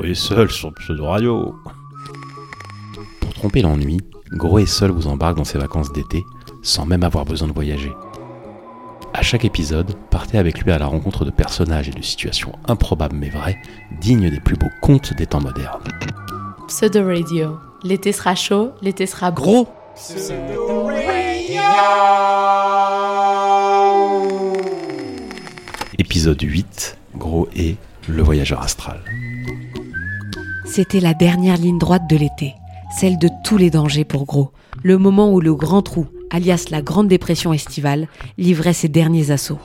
Gros est seul sur pseudo radio. Pour tromper l'ennui, Gros et seul vous embarque dans ses vacances d'été sans même avoir besoin de voyager. À chaque épisode, partez avec lui à la rencontre de personnages et de situations improbables mais vraies, dignes des plus beaux contes des temps modernes. Pseudo Radio. L'été sera chaud, l'été sera gros. Épisode 8, Gros et le voyageur astral. C'était la dernière ligne droite de l'été, celle de tous les dangers pour Gros, le moment où le grand trou, alias la Grande Dépression estivale, livrait ses derniers assauts.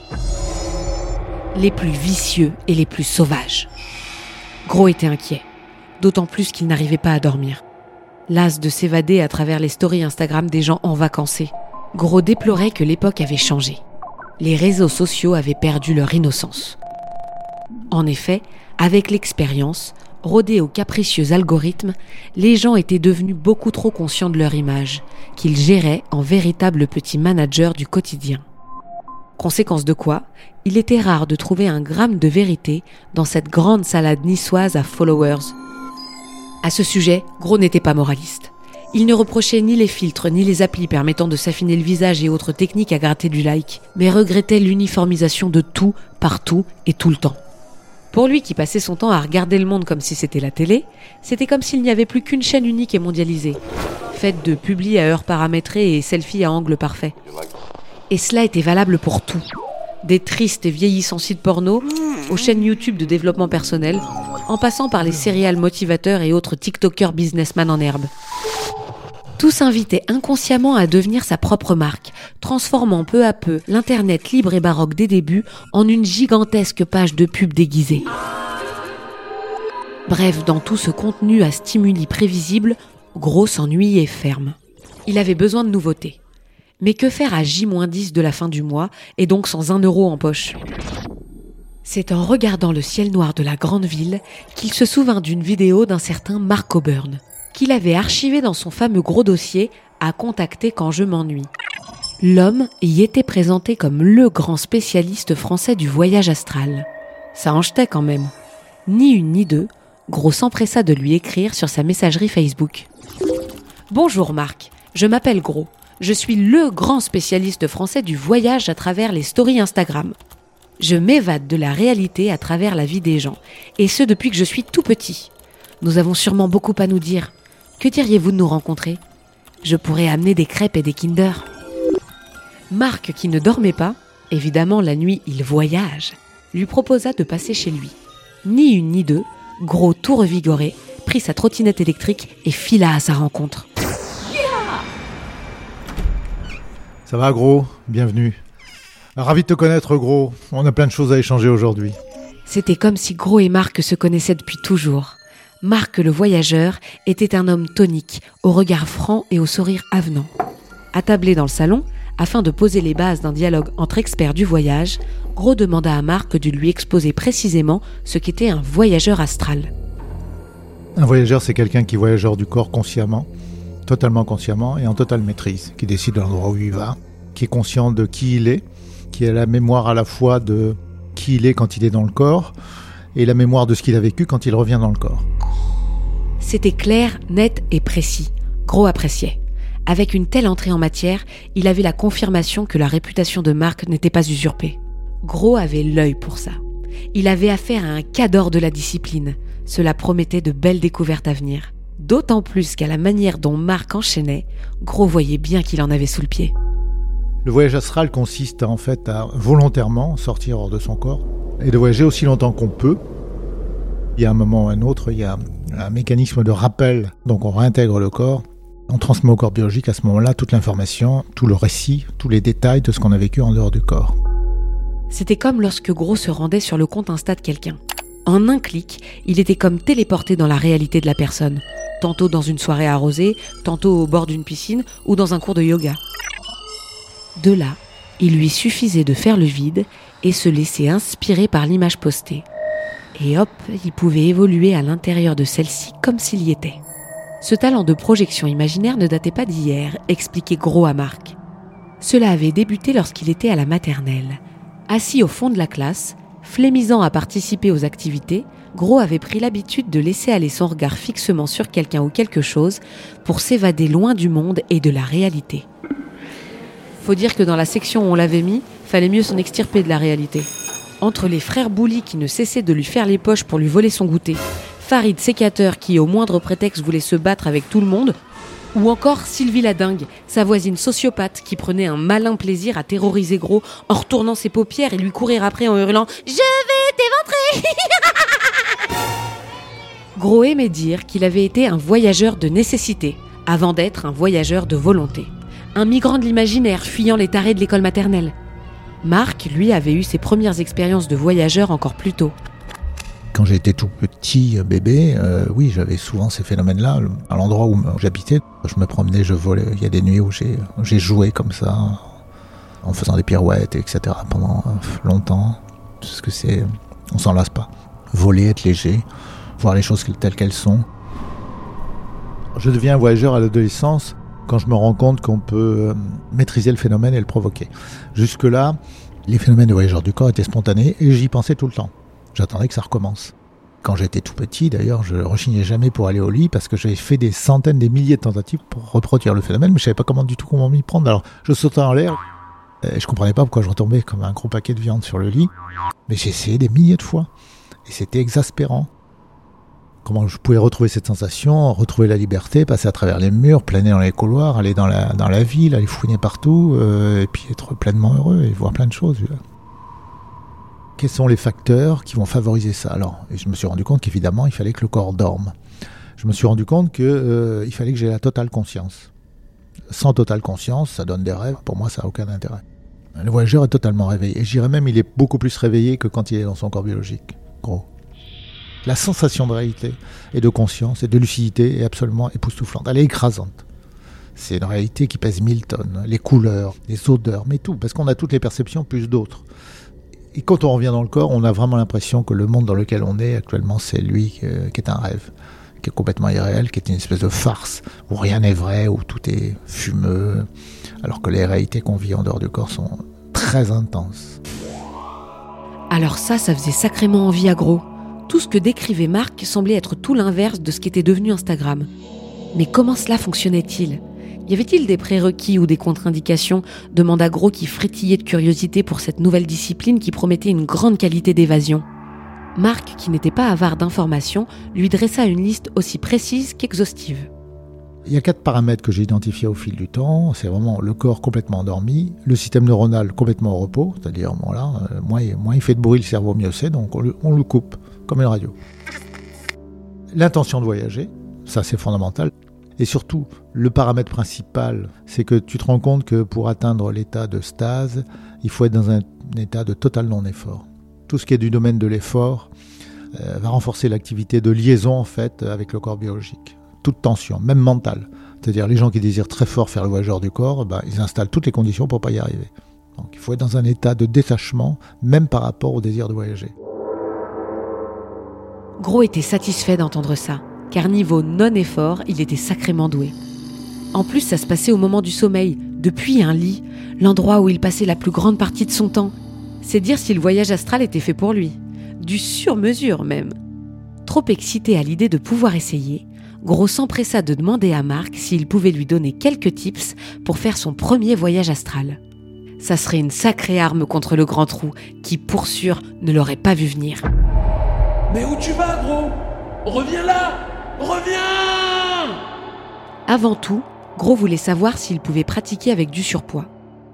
Les plus vicieux et les plus sauvages. Gros était inquiet, d'autant plus qu'il n'arrivait pas à dormir. Las de s'évader à travers les stories Instagram des gens en vacances, Gros déplorait que l'époque avait changé. Les réseaux sociaux avaient perdu leur innocence. En effet, avec l'expérience, rodés aux capricieux algorithmes, les gens étaient devenus beaucoup trop conscients de leur image, qu'ils géraient en véritables petits managers du quotidien. Conséquence de quoi, il était rare de trouver un gramme de vérité dans cette grande salade niçoise à followers. À ce sujet, Gros n'était pas moraliste. Il ne reprochait ni les filtres ni les applis permettant de s'affiner le visage et autres techniques à gratter du like, mais regrettait l'uniformisation de tout, partout et tout le temps. Pour lui qui passait son temps à regarder le monde comme si c'était la télé, c'était comme s'il n'y avait plus qu'une chaîne unique et mondialisée, faite de publis à heures paramétrées et selfies à angle parfait. Et cela était valable pour tout. Des tristes et vieillissants sites porno, aux chaînes YouTube de développement personnel, en passant par les céréales motivateurs et autres TikTokers businessmen en herbe. Tous invitaient inconsciemment à devenir sa propre marque, transformant peu à peu l'Internet libre et baroque des débuts en une gigantesque page de pub déguisée. Bref, dans tout ce contenu à stimuli prévisibles, Gros s'ennuyait et ferme. Il avait besoin de nouveautés. Mais que faire à J-10 de la fin du mois et donc sans un euro en poche? C'est en regardant le ciel noir de la grande ville qu'il se souvint d'une vidéo d'un certain Mark Auburn, qu'il avait archivé dans son fameux gros dossier à contacter quand je m'ennuie. L'homme y était présenté comme le grand spécialiste français du voyage astral. Ça en jetait quand même. Ni une ni deux, Gros s'empressa de lui écrire sur sa messagerie Facebook. Bonjour Marc, je m'appelle Gros. Je suis le grand spécialiste français du voyage à travers les stories Instagram. Je m'évade de la réalité à travers la vie des gens, et ce depuis que je suis tout petit. Nous avons sûrement beaucoup à nous dire. Que diriez-vous de nous rencontrer? Je pourrais amener des crêpes et des Kinder. Marc, qui ne dormait pas, évidemment la nuit il voyage, lui proposa de passer chez lui. Ni une ni deux, Gros tout revigoré, prit sa trottinette électrique et fila à sa rencontre. Ça va, gros? Bienvenue. Ravi de te connaître, gros. On a plein de choses à échanger aujourd'hui. C'était comme si Gros et Marc se connaissaient depuis toujours. Marc le voyageur était un homme tonique, au regard franc et au sourire avenant. Attablé dans le salon, afin de poser les bases d'un dialogue entre experts du voyage, Gros demanda à Marc de lui exposer précisément ce qu'était un voyageur astral. Un voyageur, c'est quelqu'un qui voyage hors du corps consciemment, totalement consciemment et en totale maîtrise, qui décide de l'endroit où il va, qui est conscient de qui il est, qui a la mémoire à la fois de qui il est quand il est dans le corps et la mémoire de ce qu'il a vécu quand il revient dans le corps. C'était clair, net et précis. Gros appréciait. Avec une telle entrée en matière, il avait la confirmation que la réputation de Marc n'était pas usurpée. Gros avait l'œil pour ça. Il avait affaire à un cadre de la discipline. Cela promettait de belles découvertes à venir. D'autant plus qu'à la manière dont Marc enchaînait, Gros voyait bien qu'il en avait sous le pied. Le voyage astral consiste en fait à volontairement sortir hors de son corps et de voyager aussi longtemps qu'on peut. Il y a un moment ou un autre, il y a un mécanisme de rappel, donc on réintègre le corps. On transmet au corps biologique à ce moment-là toute l'information, tout le récit, tous les détails de ce qu'on a vécu en dehors du corps. C'était comme lorsque Gros se rendait sur le compte Insta de quelqu'un. En un clic, il était comme téléporté dans la réalité de la personne, tantôt dans une soirée arrosée, tantôt au bord d'une piscine ou dans un cours de yoga. De là, il lui suffisait de faire le vide et se laisser inspirer par l'image postée. Et hop, il pouvait évoluer à l'intérieur de celle-ci comme s'il y était. Ce talent de projection imaginaire ne datait pas d'hier, expliquait Gros à Marc. Cela avait débuté lorsqu'il était à la maternelle. Assis au fond de la classe, Flémisant à participer aux activités, Gros avait pris l'habitude de laisser aller son regard fixement sur quelqu'un ou quelque chose pour s'évader loin du monde et de la réalité. Faut dire que dans la section où on l'avait mis, fallait mieux s'en extirper de la réalité. Entre les frères Bouli qui ne cessaient de lui faire les poches pour lui voler son goûter, Farid sécateur qui au moindre prétexte voulait se battre avec tout le monde, ou encore Sylvie la dingue, sa voisine sociopathe qui prenait un malin plaisir à terroriser Gros en retournant ses paupières et lui courir après en hurlant Je vais t'éventrer Gros aimait dire qu'il avait été un voyageur de nécessité, avant d'être un voyageur de volonté. Un migrant de l'imaginaire fuyant les tarés de l'école maternelle. Marc, lui, avait eu ses premières expériences de voyageur encore plus tôt. Quand j'étais tout petit euh, bébé, euh, oui, j'avais souvent ces phénomènes-là. À l'endroit où j'habitais, je me promenais, je volais. Il y a des nuits où j'ai joué comme ça, en faisant des pirouettes, etc. pendant euh, longtemps. Parce que c'est, on s'en lasse pas. Voler, être léger, voir les choses telles qu'elles sont. Je deviens voyageur à l'adolescence quand je me rends compte qu'on peut maîtriser le phénomène et le provoquer. Jusque-là, les phénomènes de voyageurs du corps étaient spontanés et j'y pensais tout le temps. J'attendais que ça recommence. Quand j'étais tout petit, d'ailleurs, je rechignais jamais pour aller au lit parce que j'avais fait des centaines, des milliers de tentatives pour reproduire le phénomène, mais je savais pas comment du tout comment m'y prendre. Alors, je sautais en l'air et je comprenais pas pourquoi je retombais comme un gros paquet de viande sur le lit. Mais j'ai essayé des milliers de fois et c'était exaspérant. Comment je pouvais retrouver cette sensation, retrouver la liberté, passer à travers les murs, planer dans les couloirs, aller dans la, ville, aller fouiner partout, euh, et puis être pleinement heureux et voir plein de choses quels sont les facteurs qui vont favoriser ça? Alors, je me suis rendu compte qu'évidemment, il fallait que le corps dorme. Je me suis rendu compte qu'il euh, fallait que j'ai la totale conscience. Sans totale conscience, ça donne des rêves. Pour moi, ça n'a aucun intérêt. Le voyageur est totalement réveillé. Et j'irais même, il est beaucoup plus réveillé que quand il est dans son corps biologique. Gros. La sensation de réalité et de conscience et de lucidité est absolument époustouflante. Elle est écrasante. C'est une réalité qui pèse 1000 tonnes. Les couleurs, les odeurs, mais tout. Parce qu'on a toutes les perceptions plus d'autres. Et quand on revient dans le corps, on a vraiment l'impression que le monde dans lequel on est actuellement, c'est lui euh, qui est un rêve, qui est complètement irréel, qui est une espèce de farce, où rien n'est vrai, où tout est fumeux, alors que les réalités qu'on vit en dehors du corps sont très intenses. Alors ça, ça faisait sacrément envie à gros. Tout ce que décrivait Marc semblait être tout l'inverse de ce qu'était devenu Instagram. Mais comment cela fonctionnait-il? Y avait-il des prérequis ou des contre-indications? Demanda Gros qui frétillait de curiosité pour cette nouvelle discipline qui promettait une grande qualité d'évasion. Marc, qui n'était pas avare d'informations, lui dressa une liste aussi précise qu'exhaustive. Il y a quatre paramètres que j'ai identifiés au fil du temps. C'est vraiment le corps complètement endormi, le système neuronal complètement au repos, c'est-à-dire euh, moins, il fait de bruit, le cerveau mieux c'est, donc on le coupe comme une radio. L'intention de voyager, ça c'est fondamental. Et surtout, le paramètre principal, c'est que tu te rends compte que pour atteindre l'état de stase, il faut être dans un état de total non-effort. Tout ce qui est du domaine de l'effort euh, va renforcer l'activité de liaison en fait avec le corps biologique. Toute tension, même mentale. C'est-à-dire les gens qui désirent très fort faire le voyageur du corps, bah, ils installent toutes les conditions pour pas y arriver. Donc il faut être dans un état de détachement, même par rapport au désir de voyager. Gros était satisfait d'entendre ça car niveau non-effort, il était sacrément doué. En plus, ça se passait au moment du sommeil, depuis un lit, l'endroit où il passait la plus grande partie de son temps. C'est dire si le voyage astral était fait pour lui. Du sur-mesure même. Trop excité à l'idée de pouvoir essayer, Gros s'empressa de demander à Marc s'il pouvait lui donner quelques tips pour faire son premier voyage astral. Ça serait une sacrée arme contre le grand trou qui, pour sûr, ne l'aurait pas vu venir. Mais où tu vas, gros? Reviens là Reviens Avant tout, Gros voulait savoir s'il pouvait pratiquer avec du surpoids.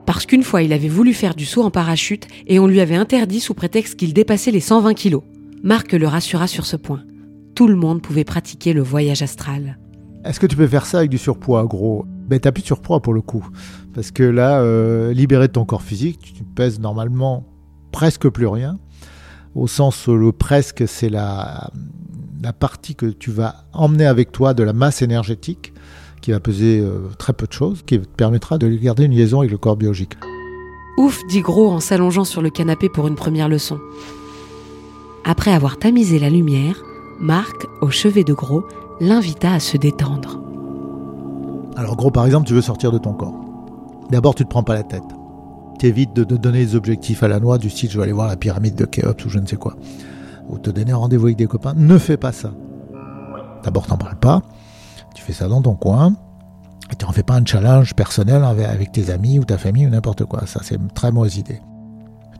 Parce qu'une fois, il avait voulu faire du saut en parachute et on lui avait interdit sous prétexte qu'il dépassait les 120 kilos. Marc le rassura sur ce point. Tout le monde pouvait pratiquer le voyage astral. Est-ce que tu peux faire ça avec du surpoids, gros? Ben t'as plus de surpoids pour le coup. Parce que là, euh, libéré de ton corps physique, tu pèses normalement presque plus rien. Au sens où le presque, c'est la, la partie que tu vas emmener avec toi de la masse énergétique, qui va peser euh, très peu de choses, qui te permettra de garder une liaison avec le corps biologique. Ouf, dit Gros en s'allongeant sur le canapé pour une première leçon. Après avoir tamisé la lumière, Marc, au chevet de Gros, l'invita à se détendre. Alors Gros, par exemple, tu veux sortir de ton corps. D'abord, tu ne te prends pas la tête. T'évites de, donner des objectifs à la noix du style je vais aller voir la pyramide de Khéops ou je ne sais quoi. Ou te donner rendez-vous avec des copains. Ne fais pas ça. D'abord, t'en parles pas. Tu fais ça dans ton coin. Et tu n'en fais pas un challenge personnel avec tes amis ou ta famille ou n'importe quoi. Ça, c'est une très mauvaise idée.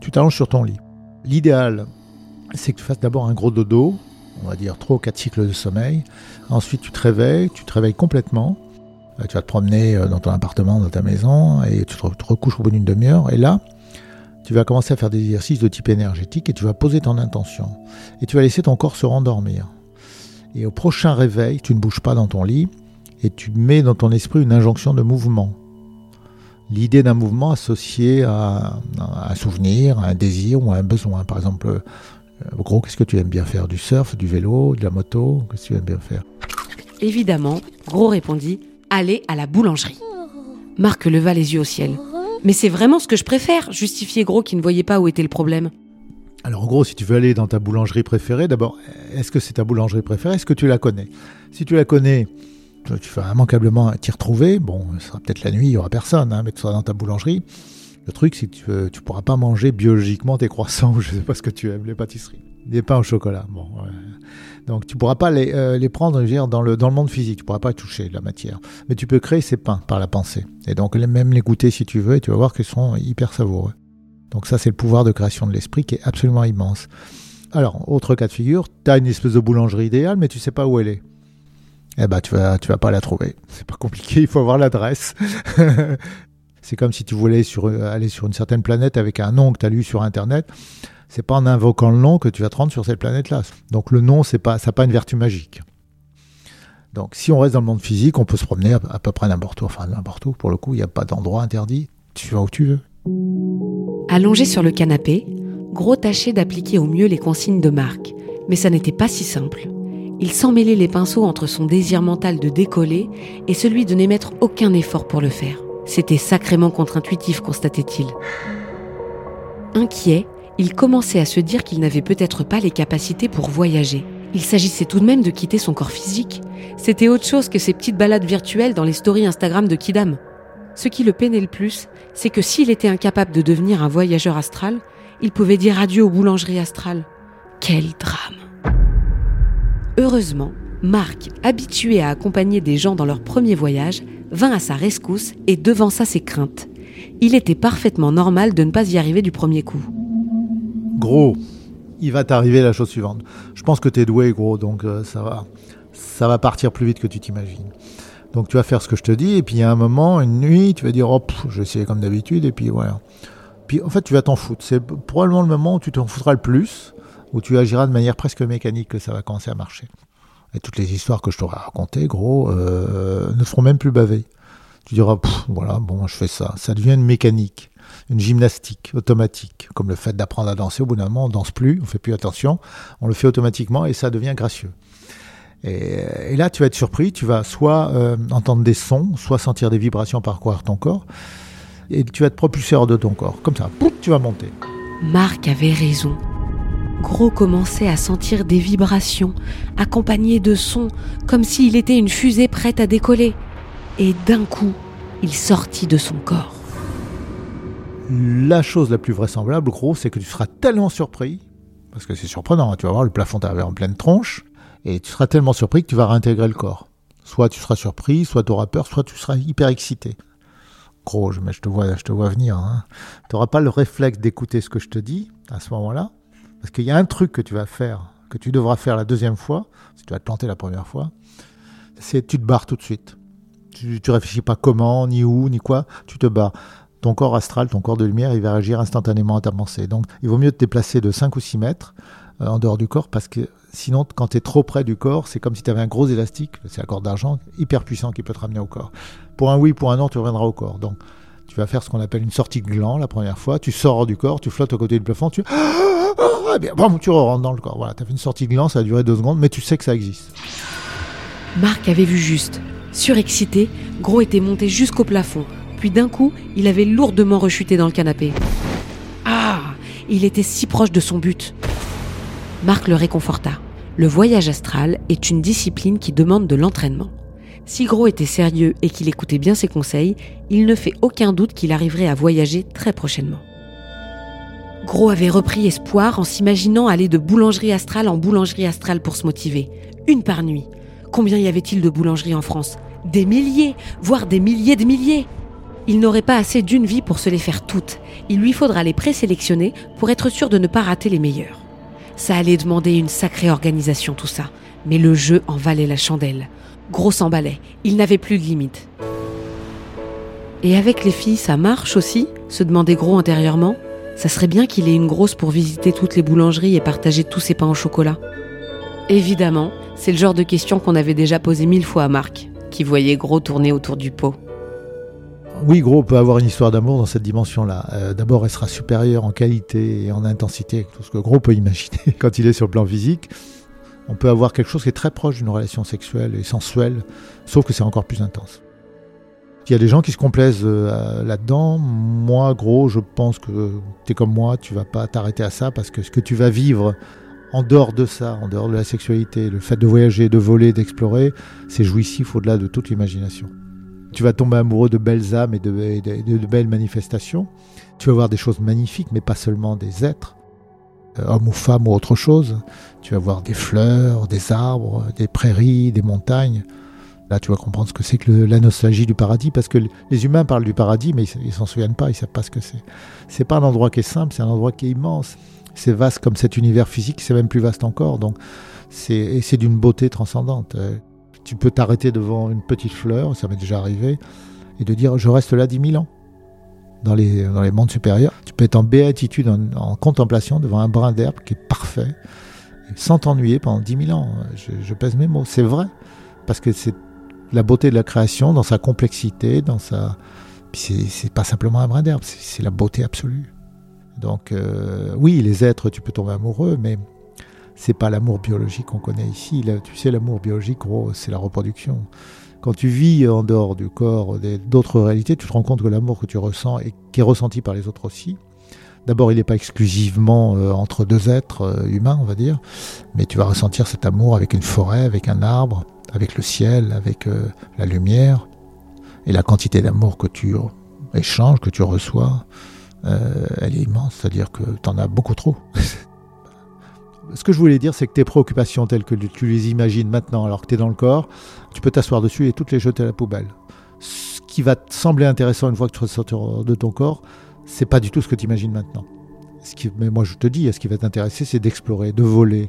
Tu t'allonges sur ton lit. L'idéal, c'est que tu fasses d'abord un gros dodo, on va dire 3 ou 4 cycles de sommeil. Ensuite, tu te réveilles, tu te réveilles complètement. Tu vas te promener euh, dans ton appartement, dans ta maison, et tu te re- te recouches au bout d'une demi-heure. Et là, tu vas commencer à faire des exercices de type énergétique et tu vas poser ton intention. Et tu vas laisser ton corps se rendormir. Et au prochain réveil, tu ne bouges pas dans ton lit et tu mets dans ton esprit une injonction de mouvement. L'idée d'un mouvement associé à, à un souvenir, à un désir ou à un besoin. Par exemple, euh, gros, qu'est-ce que tu aimes bien faire? Du surf, du vélo, de la moto? Qu'est-ce que tu aimes bien faire? Évidemment, Gros répondit Allez à la boulangerie. Marc leva les yeux au ciel. Mais c'est vraiment ce que je préfère, justifiait Gros qui ne voyait pas où était le problème. Alors en gros, si tu veux aller dans ta boulangerie préférée, d'abord, est-ce que c'est ta boulangerie préférée? Est-ce que tu la connais? Si tu la connais, tu vas immanquablement t'y retrouver. Bon, ce sera peut-être la nuit, il n'y aura personne, hein, mais tu seras dans ta boulangerie. Le truc, c'est que tu ne pourras pas manger biologiquement tes croissants, ou je ne sais pas ce que tu aimes, les pâtisseries. Des pains au chocolat. Bon, ouais. Donc tu ne pourras pas les, euh, prendre dire, dans, le, dans le monde physique, tu pourras pas toucher la matière. Mais tu peux créer ces pains par la pensée. Et donc même les goûter si tu veux, et tu vas voir qu'ils sont hyper savoureux. Donc ça, c'est le pouvoir de création de l'esprit qui est absolument immense. Alors, autre cas de figure, tu as une espèce de boulangerie idéale, mais tu sais pas où elle est. Eh ben, tu vas, tu vas pas la trouver. C'est pas compliqué, il faut avoir l'adresse. c'est comme si tu voulais sur, aller sur une certaine planète avec un nom que tu as lu sur Internet. C'est pas en invoquant le nom que tu vas te rendre sur cette planète-là. Donc le nom, c'est pas, ça n'a pas une vertu magique. Donc si on reste dans le monde physique, on peut se promener à, à peu près n'importe où. Enfin, n'importe où, pour le coup, il n'y a pas d'endroit interdit. Tu vas où tu veux. Allongé sur le canapé, Gros tâchait d'appliquer au mieux les consignes de Marc. Mais ça n'était pas si simple. Il s'emmêlait les pinceaux entre son désir mental de décoller et celui de n'émettre aucun effort pour le faire. C'était sacrément contre-intuitif, constatait-il. Inquiet, il commençait à se dire qu'il n'avait peut-être pas les capacités pour voyager. Il s'agissait tout de même de quitter son corps physique. C'était autre chose que ces petites balades virtuelles dans les stories Instagram de Kidam. Ce qui le peinait le plus, c'est que s'il était incapable de devenir un voyageur astral, il pouvait dire adieu aux boulangeries astrales. Quel drame Heureusement, Marc, habitué à accompagner des gens dans leur premier voyage, vint à sa rescousse et devança ses craintes. Il était parfaitement normal de ne pas y arriver du premier coup. Gros, il va t'arriver la chose suivante. Je pense que tu es doué, gros, donc euh, ça va, ça va partir plus vite que tu t'imagines. Donc tu vas faire ce que je te dis, et puis a un moment, une nuit, tu vas dire, oh, je vais comme d'habitude, et puis voilà. Puis en fait, tu vas t'en foutre. C'est probablement le moment où tu t'en foutras le plus, où tu agiras de manière presque mécanique que ça va commencer à marcher. Et toutes les histoires que je t'aurais racontées, gros, euh, ne feront même plus baver. Tu diras, voilà, bon, je fais ça. Ça devient une mécanique, une gymnastique automatique, comme le fait d'apprendre à danser. Au bout d'un moment, on danse plus, on fait plus attention, on le fait automatiquement et ça devient gracieux. Et, là, tu vas être surpris, tu vas soit euh, entendre des sons, soit sentir des vibrations parcourir ton corps, et tu vas te propulser hors de ton corps. Comme ça, tu vas monter. Marc avait raison. Gros commençait à sentir des vibrations, accompagnées de sons, comme s'il était une fusée prête à décoller. Et d'un coup, il sortit de son corps. La chose la plus vraisemblable, gros, c'est que tu seras tellement surpris, parce que c'est surprenant, hein, tu vas voir le plafond t'avait en pleine tronche, et tu seras tellement surpris que tu vas réintégrer le corps. Soit tu seras surpris, soit tu auras peur, soit tu seras hyper excité. Gros, je, te vois venir. Hein. Tu n'auras pas le réflexe d'écouter ce que je te dis à ce moment-là, parce qu'il y a un truc que tu vas faire, que tu devras faire la deuxième fois, si tu vas te planter la première fois, c'est tu te barres tout de suite. Tu, réfléchis pas comment, ni où, ni quoi, tu te barres ton corps astral, ton corps de lumière, il va réagir instantanément à ta pensée. Donc, il vaut mieux te déplacer de 5 ou 6 mètres euh, en dehors du corps parce que sinon, quand tu es trop près du corps, c'est comme si tu avais un gros élastique, c'est la corde d'argent, hyper puissant qui peut te ramener au corps. Pour un oui, pour un non, tu reviendras au corps. Donc, tu vas faire ce qu'on appelle une sortie de gland la première fois. Tu sors du corps, tu flottes au côté du plafond, tu. Ah, bien, bam, tu rentres dans le corps. Voilà, tu as fait une sortie de gland, ça a duré deux secondes, mais tu sais que ça existe. Marc avait vu juste. Surexcité, Gros était monté jusqu'au plafond. Puis d'un coup, il avait lourdement rechuté dans le canapé. Ah Il était si proche de son but. Marc le réconforta. Le voyage astral est une discipline qui demande de l'entraînement. Si Gros était sérieux et qu'il écoutait bien ses conseils, il ne fait aucun doute qu'il arriverait à voyager très prochainement. Gros avait repris espoir en s'imaginant aller de boulangerie astrale en boulangerie astrale pour se motiver. Une par nuit. Combien y avait-il de boulangeries en France? Des milliers, voire des milliers de milliers. Il n'aurait pas assez d'une vie pour se les faire toutes. Il lui faudra les présélectionner pour être sûr de ne pas rater les meilleurs. Ça allait demander une sacrée organisation tout ça, mais le jeu en valait la chandelle. Gros s'emballait, il n'avait plus de limite. Et avec les filles, ça marche aussi? se demandait Gros intérieurement. Ça serait bien qu'il ait une grosse pour visiter toutes les boulangeries et partager tous ses pains au chocolat. Évidemment, c'est le genre de question qu'on avait déjà posé mille fois à Marc, qui voyait Gros tourner autour du pot. Oui, Gros peut avoir une histoire d'amour dans cette dimension-là. Euh, D'abord, elle sera supérieure en qualité et en intensité tout ce que Gros peut imaginer quand il est sur le plan physique. On peut avoir quelque chose qui est très proche d'une relation sexuelle et sensuelle, sauf que c'est encore plus intense. Il y a des gens qui se complaisent euh, là-dedans. Moi, Gros, je pense que tu es comme moi, tu vas pas t'arrêter à ça parce que ce que tu vas vivre en dehors de ça, en dehors de la sexualité, le fait de voyager, de voler, d'explorer, c'est jouissif au-delà de toute l'imagination. Tu vas tomber amoureux de belles âmes et de, belles manifestations. Tu vas voir des choses magnifiques, mais pas seulement des êtres, euh, hommes ou femmes ou autre chose. Tu vas voir des fleurs, des arbres, des prairies, des montagnes. Là, tu vas comprendre ce que c'est que la nostalgie du paradis, parce que les humains parlent du paradis, mais ils, ils s'en souviennent pas, ils savent pas ce que c'est. C'est pas un endroit qui est simple, c'est un endroit qui est immense. C'est vaste comme cet univers physique, c'est même plus vaste encore. Donc, c'est c'est d'une beauté transcendante. Euh, Tu peux t'arrêter devant une petite fleur, ça m'est déjà arrivé, et de dire je reste là 10 000 ans. Dans les, dans les mondes supérieurs, tu peux être en béatitude, en, contemplation devant un brin d'herbe qui est parfait, sans t'ennuyer pendant 10 000 ans. Je, pèse mes mots, c'est vrai, parce que c'est la beauté de la création dans sa complexité, dans sa. C'est pas simplement un brin d'herbe, c'est la beauté absolue. Donc euh, oui, les êtres, tu peux tomber amoureux, mais c'est pas l'amour biologique qu'on connaît ici. Tu sais, l'amour biologique, gros, c'est la reproduction. Quand tu vis en dehors du corps d'autres réalités, tu te rends compte que l'amour que tu ressens et qui est ressenti par les autres aussi. D'abord, il n'est pas exclusivement euh, entre deux êtres euh, humains, on va dire, mais tu vas ressentir cet amour avec une forêt, avec un arbre, avec le ciel, avec la lumière, et la quantité d'amour que tu échanges, que tu reçois, euh, elle est immense, c'est-à-dire que tu en as beaucoup trop. Ce que je voulais dire, c'est que tes préoccupations telles que tu les imagines maintenant alors que tu es dans le corps, tu peux t'asseoir dessus et toutes les jeter à la poubelle. Ce qui va te sembler intéressant une fois que tu ressortiras de ton corps, c'est pas du tout ce que tu imagines maintenant. Ce qui, mais moi je te dis, ce qui va t'intéresser, c'est d'explorer, de voler,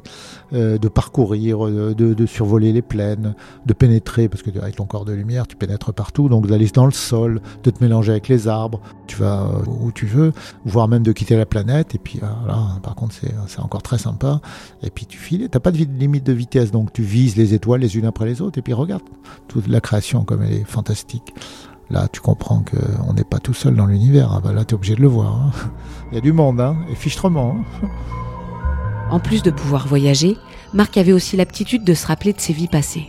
euh, de parcourir, euh, de, survoler les plaines, de pénétrer, parce que avec ton corps de lumière, tu pénètres partout, donc d'aller dans le sol, de te mélanger avec les arbres, tu vas euh, où tu veux, voire même de quitter la planète, et puis euh, là, par contre, c'est encore très sympa, et puis tu files, t'as pas de limite de vitesse, donc tu vises les étoiles les unes après les autres, et puis regarde, toute la création comme elle est fantastique. Là, tu comprends qu'on n'est pas tout seul dans l'univers. Ah bah là, tu es obligé de le voir. hein. Il y a du monde, hein, et fichtrement. hein. En plus de pouvoir voyager, Marc avait aussi l'aptitude de se rappeler de ses vies passées.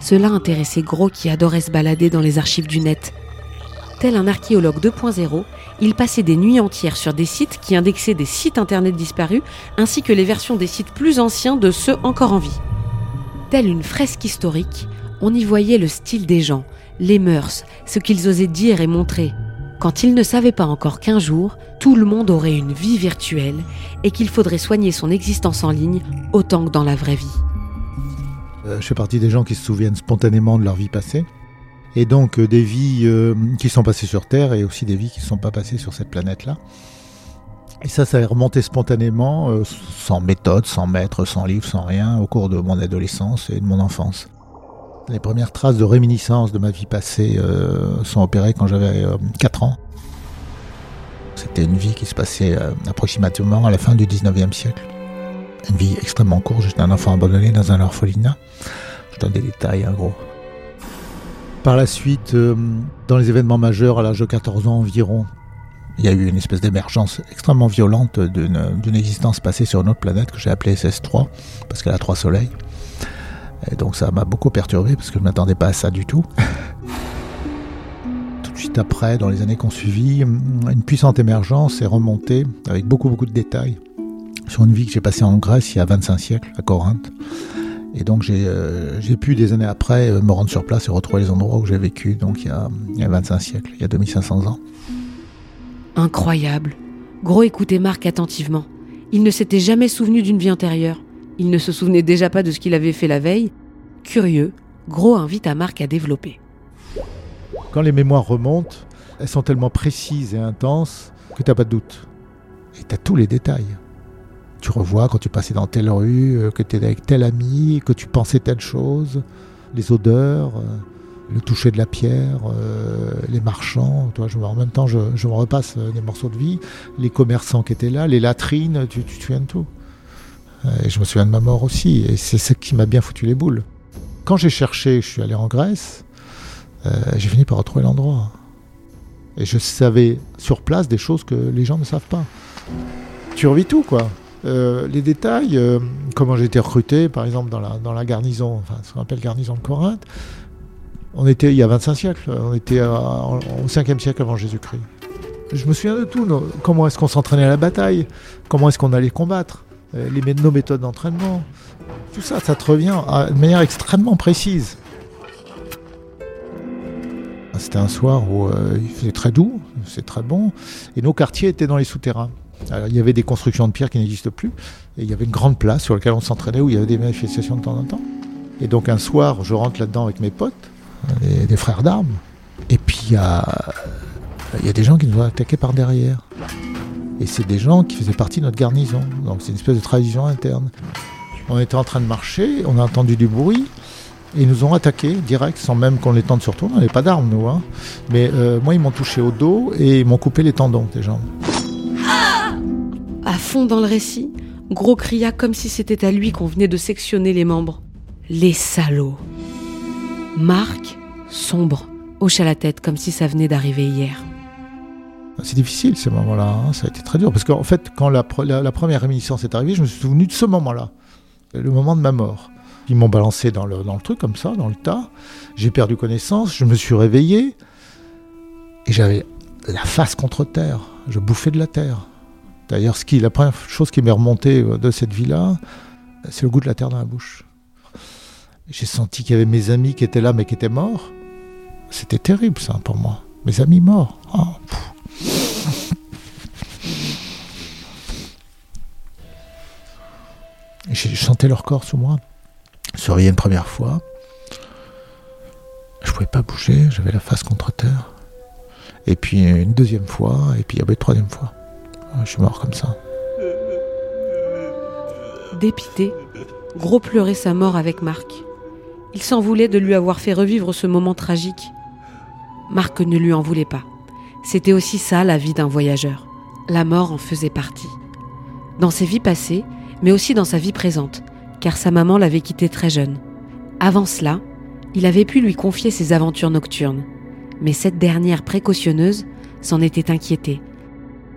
Cela intéressait Gros qui adorait se balader dans les archives du net. Tel un archéologue 2.0, il passait des nuits entières sur des sites qui indexaient des sites internet disparus ainsi que les versions des sites plus anciens de ceux encore en vie. Telle une fresque historique, on y voyait le style des gens, les mœurs, ce qu'ils osaient dire et montrer. Quand ils ne savaient pas encore qu'un jour, tout le monde aurait une vie virtuelle et qu'il faudrait soigner son existence en ligne autant que dans la vraie vie. Euh, je fais partie des gens qui se souviennent spontanément de leur vie passée. Et donc euh, des vies euh, qui sont passées sur Terre et aussi des vies qui ne sont pas passées sur cette planète-là. Et ça, ça est remonté spontanément, sans méthode, sans maître, sans livre, sans rien, au cours de mon adolescence et de mon enfance. Les premières traces de réminiscence de ma vie passée euh, sont opérées quand j'avais euh, 4 ans. C'était une vie qui se passait euh, approximativement à la fin du 19e siècle. Une vie extrêmement courte, j'étais un enfant abandonné dans un orphelinat. Je donne des détails, en gros. Par la suite, euh, dans les événements majeurs, à l'âge de 14 ans environ, il y a eu une espèce d'émergence extrêmement violente d'une existence passée sur une autre planète que j'ai appelée SS3, parce qu'elle a trois soleils. Et donc ça m'a beaucoup perturbé, parce que je ne m'attendais pas à ça du tout. tout de suite après, dans les années qui ont suivi, une puissante émergence est remontée, avec beaucoup beaucoup de détails, sur une vie que j'ai passée en Grèce il y a 25 siècles, à Corinthe. Et donc j'ai euh, pu des années après euh, me rendre sur place et retrouver les endroits où j'ai vécu, donc il y, a, il y a 25 siècles, il y a 2500 ans. Incroyable. Gros écoutait Marc attentivement. Il ne s'était jamais souvenu d'une vie antérieure. Il ne se souvenait déjà pas de ce qu'il avait fait la veille. Curieux, Gros invite à Marc à développer. Quand les mémoires remontent, elles sont tellement précises et intenses que tu pas de doute. Et tu tous les détails. Tu revois quand tu passais dans telle rue, euh, que tu étais avec tel ami, que tu pensais telle chose, les odeurs, euh, le toucher de la pierre, euh, les marchands. En même temps, je, me repasse des morceaux de vie, les commerçants qui étaient là, les latrines, tu, tu tout. Euh, Et je me souviens de ma mort aussi, et c'est ça qui m'a bien foutu les boules. Quand j'ai cherché, je suis allé en Grèce, euh, j'ai fini par retrouver l'endroit. Et je savais sur place des choses que les gens ne savent pas. Tu revis tout, quoi. Euh, les détails, comment j'ai été recruté, par exemple, dans la, dans la garnison, enfin, ce qu'on appelle garnison de Corinthe. On était, il y a 25 siècles, on était au 5e siècle avant Jésus-Christ. Je me souviens de tout. comment est-ce qu'on s'entraînait à la bataille Comment est-ce qu'on allait combattre les, mé- Nos méthodes d'entraînement Tout ça, ça te revient à- de manière extrêmement précise. C'était un soir où euh, il faisait très doux, c'est très bon, et nos quartiers étaient dans les souterrains. Il y avait des constructions de pierre qui n'existent plus, et il y avait une grande place sur laquelle on s'entraînait où il y avait des manifestations de temps en temps. Et donc un soir, je rentre là-dedans avec mes potes, des, frères d'armes, et puis il y a, il y a des gens qui nous ont attaqués par derrière. Et c'est des gens qui faisaient partie de notre garnison, donc c'est une espèce de tradition interne. On était en train de marcher, on a entendu du bruit, et ils nous ont attaqués direct, sans même qu'on les tente sur tout. On n'avait pas d'armes, nous. hein. Mais euh, moi, ils m'ont touché au dos et ils m'ont coupé les tendons des jambes. À fond dans le récit, Gros cria comme si c'était à lui qu'on venait de sectionner les membres. Les salauds. Marc, sombre, hocha la tête comme si ça venait d'arriver hier. C'est difficile ces moments-là, hein. ça a été très dur. Parce qu'en fait, quand la, pre- la- la première réminiscence est arrivée, je me suis souvenu de ce moment-là, le moment de ma mort. Ils m'ont balancé dans le, truc comme ça, dans le tas. J'ai perdu connaissance, je me suis réveillé et j'avais la face contre terre. Je bouffais de la terre. D'ailleurs, la première chose qui m'est remontée euh, de cette vie-là, c'est le goût de la terre dans la bouche. J'ai senti qu'il y avait mes amis qui étaient là mais qui étaient morts. C'était terrible ça pour moi. Mes amis morts. Oh, J'ai senti leur corps sous moi. Se réveiller une première fois. Je pouvais pas bouger, j'avais la face contre terre. Et puis une deuxième fois, et puis une troisième fois. Je suis mort comme ça. Dépité, Gros pleurait sa mort avec Marc. Il s'en voulait de lui avoir fait revivre ce moment tragique. Marc ne lui en voulait pas. C'était aussi ça la vie d'un voyageur. La mort en faisait partie. Dans ses vies passées, mais aussi dans sa vie présente, car sa maman l'avait quitté très jeune. Avant cela, il avait pu lui confier ses aventures nocturnes. Mais cette dernière précautionneuse s'en était inquiétée.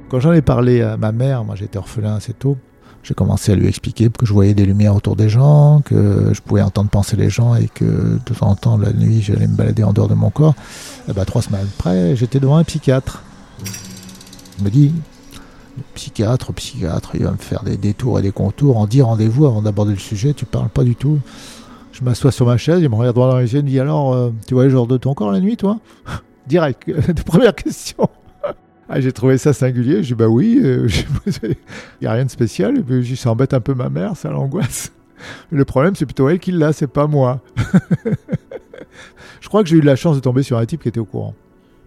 Quand j'en ai parlé à ma mère, moi j'étais orphelin assez tôt, j'ai commencé à lui expliquer que je voyais des lumières autour des gens, que je pouvais entendre penser les gens et que de temps en temps, la nuit, j'allais me balader en dehors de mon corps. Ben, trois semaines après, j'étais devant un psychiatre. Il me dit, psychiatre, psychiatre, il va me faire des détours et des contours, en dit rendez-vous avant d'aborder le sujet, tu parles pas du tout. Je m'assois sur ma chaise, il me regarde droit dans les yeux, il me dit alors, euh, tu vois les genres de ton corps la nuit, toi? Direct, première question. Ah, j'ai trouvé ça singulier. J'ai dit, bah oui, euh, il n'y a rien de spécial. Et puis, ça embête un peu ma mère, ça l'angoisse. Le problème, c'est plutôt elle qui l'a, c'est pas moi. Je crois que j'ai eu la chance de tomber sur un type qui était au courant.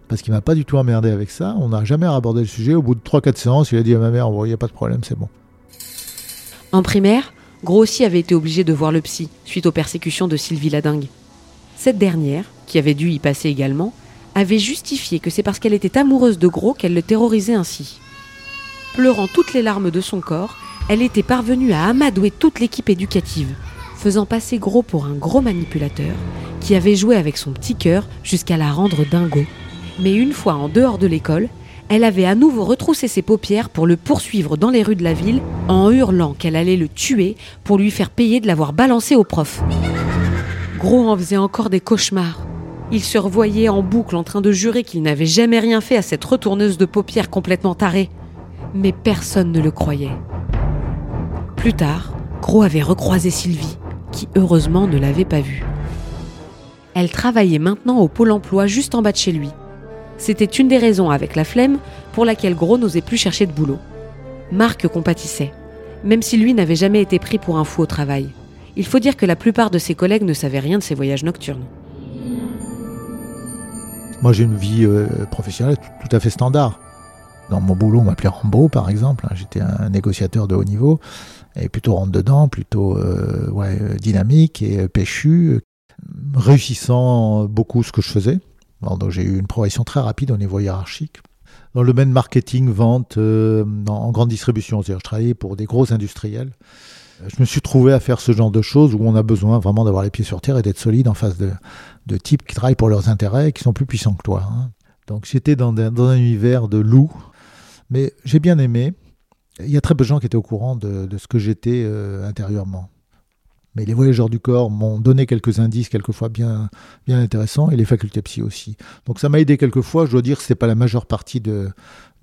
Parce qu'il m'a pas du tout emmerdé avec ça. On n'a jamais abordé le sujet. Au bout de 3-4 séances, il a dit à ma mère, il n'y a pas de problème, c'est bon. En primaire, Gros aussi avait été obligé de voir le psy suite aux persécutions de Sylvie Ladingue. Cette dernière, qui avait dû y passer également, avait justifié que c'est parce qu'elle était amoureuse de Gros qu'elle le terrorisait ainsi. Pleurant toutes les larmes de son corps, elle était parvenue à amadouer toute l'équipe éducative, faisant passer Gros pour un gros manipulateur qui avait joué avec son petit cœur jusqu'à la rendre dingo. Mais une fois en dehors de l'école, elle avait à nouveau retroussé ses paupières pour le poursuivre dans les rues de la ville en hurlant qu'elle allait le tuer pour lui faire payer de l'avoir balancé au prof. Gros en faisait encore des cauchemars. Il se revoyait en boucle en train de jurer qu'il n'avait jamais rien fait à cette retourneuse de paupières complètement tarée. Mais personne ne le croyait. Plus tard, Gros avait recroisé Sylvie, qui heureusement ne l'avait pas vue. Elle travaillait maintenant au pôle emploi juste en bas de chez lui. C'était une des raisons, avec la flemme, pour laquelle Gros n'osait plus chercher de boulot. Marc compatissait, même si lui n'avait jamais été pris pour un fou au travail. Il faut dire que la plupart de ses collègues ne savaient rien de ses voyages nocturnes. Moi, j'ai une vie euh, professionnelle tout, à fait standard. Dans mon boulot, on m'appelait Rambo, par exemple. hein. J'étais un négociateur de haut niveau, et plutôt rentre-dedans, plutôt euh, dynamique et euh, péchu, réussissant beaucoup ce que je faisais. Donc j'ai eu une progression très rapide au niveau hiérarchique. Dans le domaine marketing, vente, euh, en grande distribution, c'est-à-dire je travaillais pour des gros industriels. Euh, Je me suis trouvé à faire ce genre de choses où on a besoin vraiment d'avoir les pieds sur terre et d'être solide en face de, de types qui travaillent pour leurs intérêts et qui sont plus puissants que toi. hein. Donc j'étais dans, un- dans un univers de loups, mais j'ai bien aimé. Il y a très peu de gens qui étaient au courant de, de ce que j'étais euh, intérieurement. Mais les voyageurs du corps m'ont donné quelques indices, quelquefois bien, bien intéressants, et les facultés psy aussi. Donc ça m'a aidé quelquefois. Je dois dire que ce n'est pas la majeure partie de,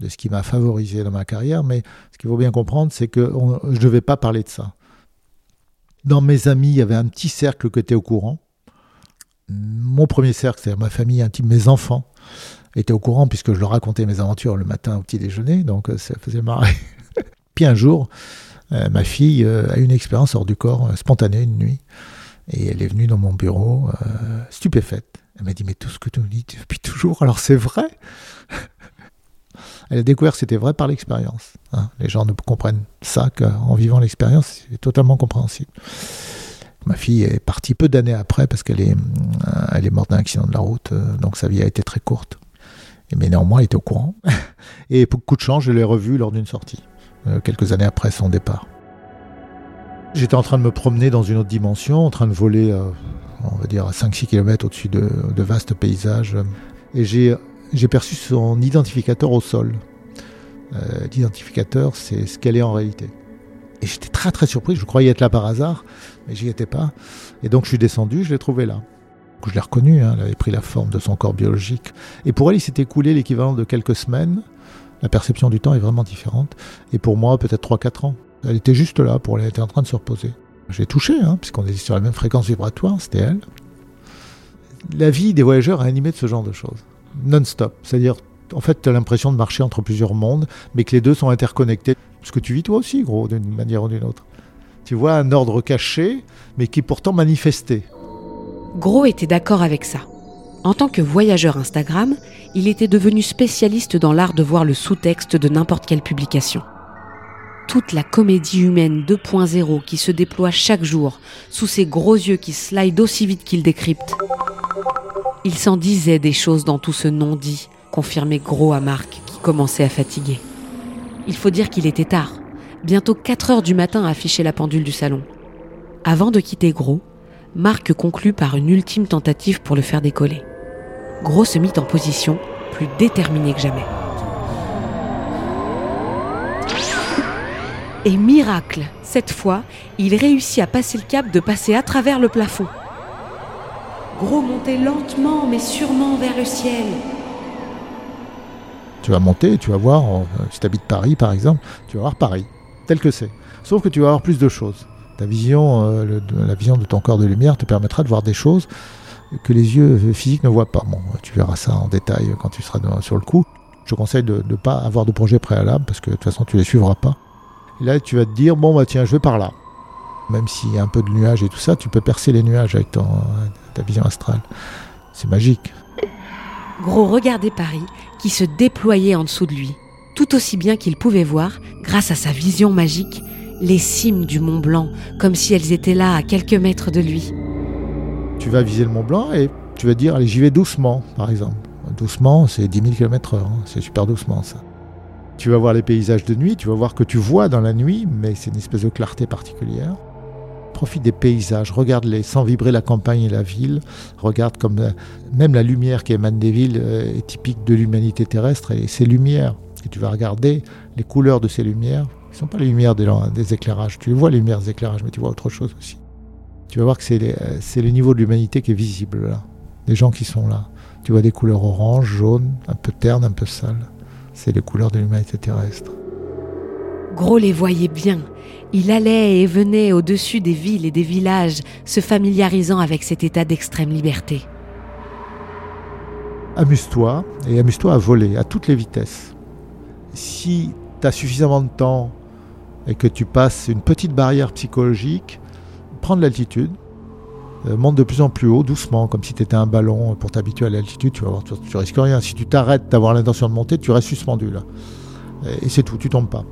de ce qui m'a favorisé dans ma carrière, mais ce qu'il faut bien comprendre, c'est que je ne devais pas parler de ça. Dans mes amis, il y avait un petit cercle qui était au courant. Mon premier cercle, c'est-à-dire ma famille intime, mes enfants, étaient au courant puisque je leur racontais mes aventures le matin au petit déjeuner, donc euh, ça faisait marrer. Puis un jour, euh, ma fille euh, a eu une expérience hors du corps euh, spontanée une nuit, et elle est venue dans mon bureau stupéfaite. Elle m'a dit mais tout ce que tu me dis depuis toujours, alors c'est vrai. Elle a découvert que c'était vrai par l'expérience. hein. Les gens ne comprennent ça qu'en vivant l'expérience, c'est totalement compréhensible. Ma fille est partie peu d'années après parce qu'elle est, est morte d'un accident de la route, donc sa vie a été très courte. Mais néanmoins, elle était au courant. Et pour coup de chance, je l'ai revue lors d'une sortie, quelques années après son départ. J'étais en train de me promener dans une autre dimension, en train de voler, euh, on va dire, à 5-6 km au-dessus de, vastes paysages. Et j'ai perçu son identificateur au sol. Euh, L'identificateur, c'est ce qu'elle est en réalité. Et j'étais très très surpris, je croyais être là par hasard, mais j'y étais pas. Et donc je suis descendu, je l'ai trouvé là. Je l'ai reconnue, hein, elle avait pris la forme de son corps biologique. Et pour elle, il s'est écoulé l'équivalent de quelques semaines. La perception du temps est vraiment différente. Et pour moi, peut-être 3-4 ans. Elle était juste là, pour elle était en train de se reposer. J'ai touché, hein, puisqu'on était sur la même fréquence vibratoire, c'était elle. La vie des voyageurs est animée de ce genre de choses. Non-stop. C'est-à-dire, en fait, tu as l'impression de marcher entre plusieurs mondes, mais que les deux sont interconnectés. Ce que tu vis toi aussi, gros, d'une manière ou d'une autre. Tu vois un ordre caché, mais qui est pourtant manifesté. Gros était d'accord avec ça. En tant que voyageur Instagram, il était devenu spécialiste dans l'art de voir le sous-texte de n'importe quelle publication. Toute la comédie humaine 2.0 qui se déploie chaque jour sous ses gros yeux qui slide aussi vite qu'il décrypte. Il s'en disait des choses dans tout ce non-dit, confirmait Gros à Marc qui commençait à fatiguer. Il faut dire qu'il était tard, bientôt 4 heures du matin à afficher la pendule du salon. Avant de quitter Gros, Marc conclut par une ultime tentative pour le faire décoller. Gros se mit en position, plus déterminé que jamais. Et miracle, cette fois, il réussit à passer le cap de passer à travers le plafond. Gros montait lentement mais sûrement vers le ciel. Tu vas monter tu vas voir, euh, si tu habites Paris par exemple, tu vas voir Paris, tel que c'est. Sauf que tu vas avoir plus de choses. Ta vision, euh, la vision de ton corps de lumière te permettra de voir des choses que les yeux physiques ne voient pas. Bon, tu verras ça en détail quand tu seras sur le coup. Je conseille de ne pas avoir de projet préalable parce que de toute façon tu les suivras pas. Là, tu vas te dire, bon, bah tiens, je vais par là. Même s'il y a un peu de nuages et tout ça, tu peux percer les nuages avec ta vision astrale. C'est magique. Gros regardait Paris qui se déployait en dessous de lui, tout aussi bien qu'il pouvait voir, grâce à sa vision magique, les cimes du Mont Blanc, comme si elles étaient là à quelques mètres de lui. Tu vas viser le Mont Blanc et tu vas dire, allez, j'y vais doucement, par exemple. Doucement, c'est 10 000 km heure, hein. c'est super doucement ça. Tu vas voir les paysages de nuit, tu vas voir que tu vois dans la nuit, mais c'est une espèce de clarté particulière. Profite des paysages, regarde-les sans vibrer la campagne et la ville. Regarde comme euh, même la lumière qui émane des villes euh, est typique de l'humanité terrestre et ces lumières. Et tu vas regarder les couleurs de ces lumières. Ce ne sont pas les lumières des, des éclairages. Tu les vois les lumières des éclairages, mais tu vois autre chose aussi tu vas voir que c'est le niveau de l'humanité qui est visible là. Les gens qui sont là. Tu vois des couleurs orange, jaune, un peu terne, un peu sale. C'est les couleurs de l'humanité terrestre. Gros les voyait bien. Il allait et venait au-dessus des villes et des villages, se familiarisant avec cet état d'extrême liberté. Amuse-toi et amuse-toi à voler à toutes les vitesses. Si tu as suffisamment de temps et que tu passes une petite barrière psychologique, prends de l'altitude, euh, monte de plus en plus haut, doucement, comme si tu étais un ballon pour t'habituer à l'altitude, tu vas voir, tu, risques rien. Si tu t'arrêtes d'avoir l'intention de monter, tu restes suspendu là. Et c'est tout, tu tombes pas.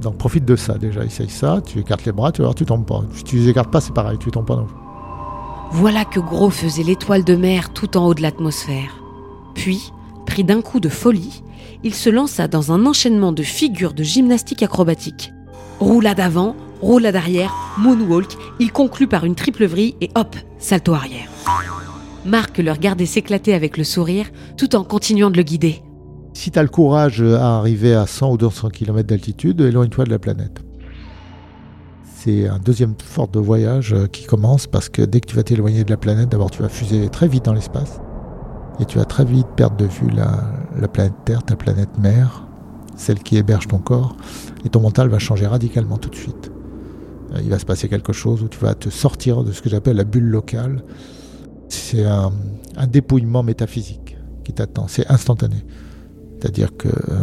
Donc profite de ça déjà, essaye ça, tu écartes les bras, tu vas tu tombes pas. Si tu les écartes pas, c'est pareil, tu tombes pas non. Voilà que Gros faisait l'étoile de mer tout en haut de l'atmosphère. Puis, pris d'un coup de folie, il se lança dans un enchaînement de figures de gymnastique acrobatique. Roulade avant, roulade arrière, moonwalk, il conclut par une triple vrille et hop, salto arrière. Marc le regardait s'éclater avec le sourire tout en continuant de le guider. Si tu as le courage à arriver à 100 ou 200 km d'altitude, éloigne-toi de la planète. C'est un deuxième fort de voyage euh, qui commence parce que dès que tu vas t'éloigner de la planète, d'abord tu vas fuser très vite dans l'espace et tu vas très vite perdre de vue la, la planète Terre, ta planète mère, celle qui héberge ton corps, et ton mental va changer radicalement tout de suite. Euh, Il va se passer quelque chose où tu vas te sortir de ce que j'appelle la bulle locale. C'est un, dépouillement métaphysique qui t'attend, c'est instantané. C'est-à-dire que euh,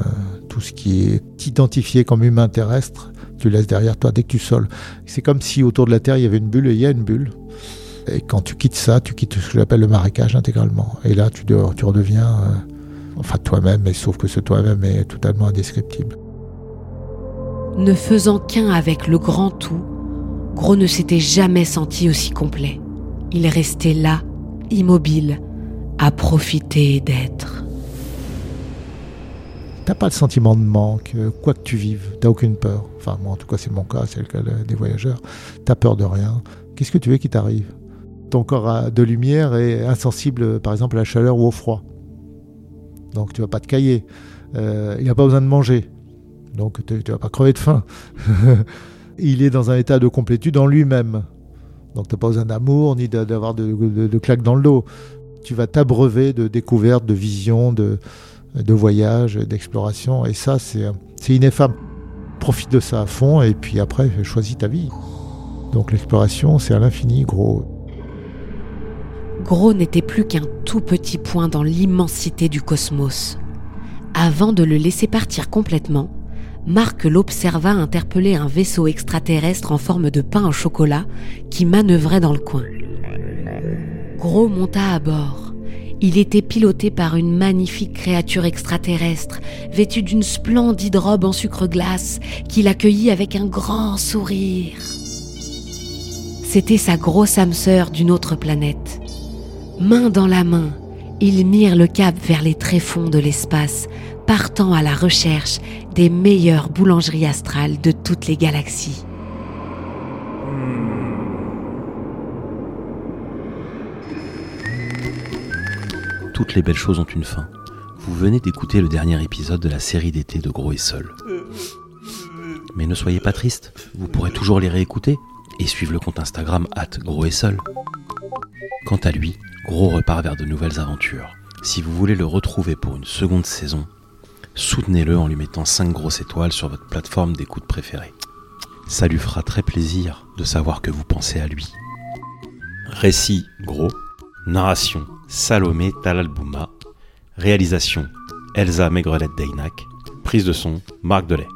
tout ce qui est identifié comme humain terrestre, tu laisses derrière toi dès que tu soles. C'est comme si autour de la Terre, il y avait une bulle et il y a une bulle. Et quand tu quittes ça, tu quittes ce que j'appelle le marécage intégralement. Et là, tu, tu redeviens, euh, enfin toi-même, mais sauf que ce toi-même est totalement indescriptible. Ne faisant qu'un avec le grand tout, Gros ne s'était jamais senti aussi complet. Il restait là, immobile, à profiter d'être. T'as pas le sentiment de manque, euh, quoi que tu vives, t'as aucune peur. Enfin, moi en tout cas, c'est mon cas, c'est le cas de- des voyageurs. T'as peur de rien. Qu'est-ce que tu veux qui t'arrive? Ton corps a de lumière est insensible, par exemple, à la chaleur ou au froid. Donc tu vas pas te cailler. Euh, il n'a pas besoin de manger. Donc tu tu vas pas crever de faim. il est dans un état de complétude en lui-même. Donc tu n'as pas besoin d'amour ni d'avoir de, de, claques dans le dos. Tu vas t'abreuver de découvertes, de visions, de, de voyage, d'exploration. Et ça, c'est c'est ineffable. Profite de ça à fond et puis après, choisis ta vie. Donc l'exploration, c'est à l'infini, gros. Gros n'était plus qu'un tout petit point dans l'immensité du cosmos. Avant de le laisser partir complètement, Marc l'observa interpeller un vaisseau extraterrestre en forme de pain au chocolat qui manœuvrait dans le coin. Gros monta à bord. Il était piloté par une magnifique créature extraterrestre, vêtue d'une splendide robe en sucre glace, qui l'accueillit avec un grand sourire. C'était sa grosse âme sœur d'une autre planète. Main dans la main, ils mirent le cap vers les tréfonds de l'espace, partant à la recherche des meilleures boulangeries astrales de toutes les galaxies. Toutes les belles choses ont une fin. Vous venez d'écouter le dernier épisode de la série d'été de Gros et Seul. Mais ne soyez pas triste, vous pourrez toujours les réécouter et suivre le compte Instagram at Gros et Seul. Quant à lui, Gros repart vers de nouvelles aventures. Si vous voulez le retrouver pour une seconde saison, soutenez-le en lui mettant 5 grosses étoiles sur votre plateforme d'écoute préférée. Ça lui fera très plaisir de savoir que vous pensez à lui. Récit Gros, narration Salomé Talalbouma, réalisation Elsa Maigrelette Deynac, prise de son Marc Delay.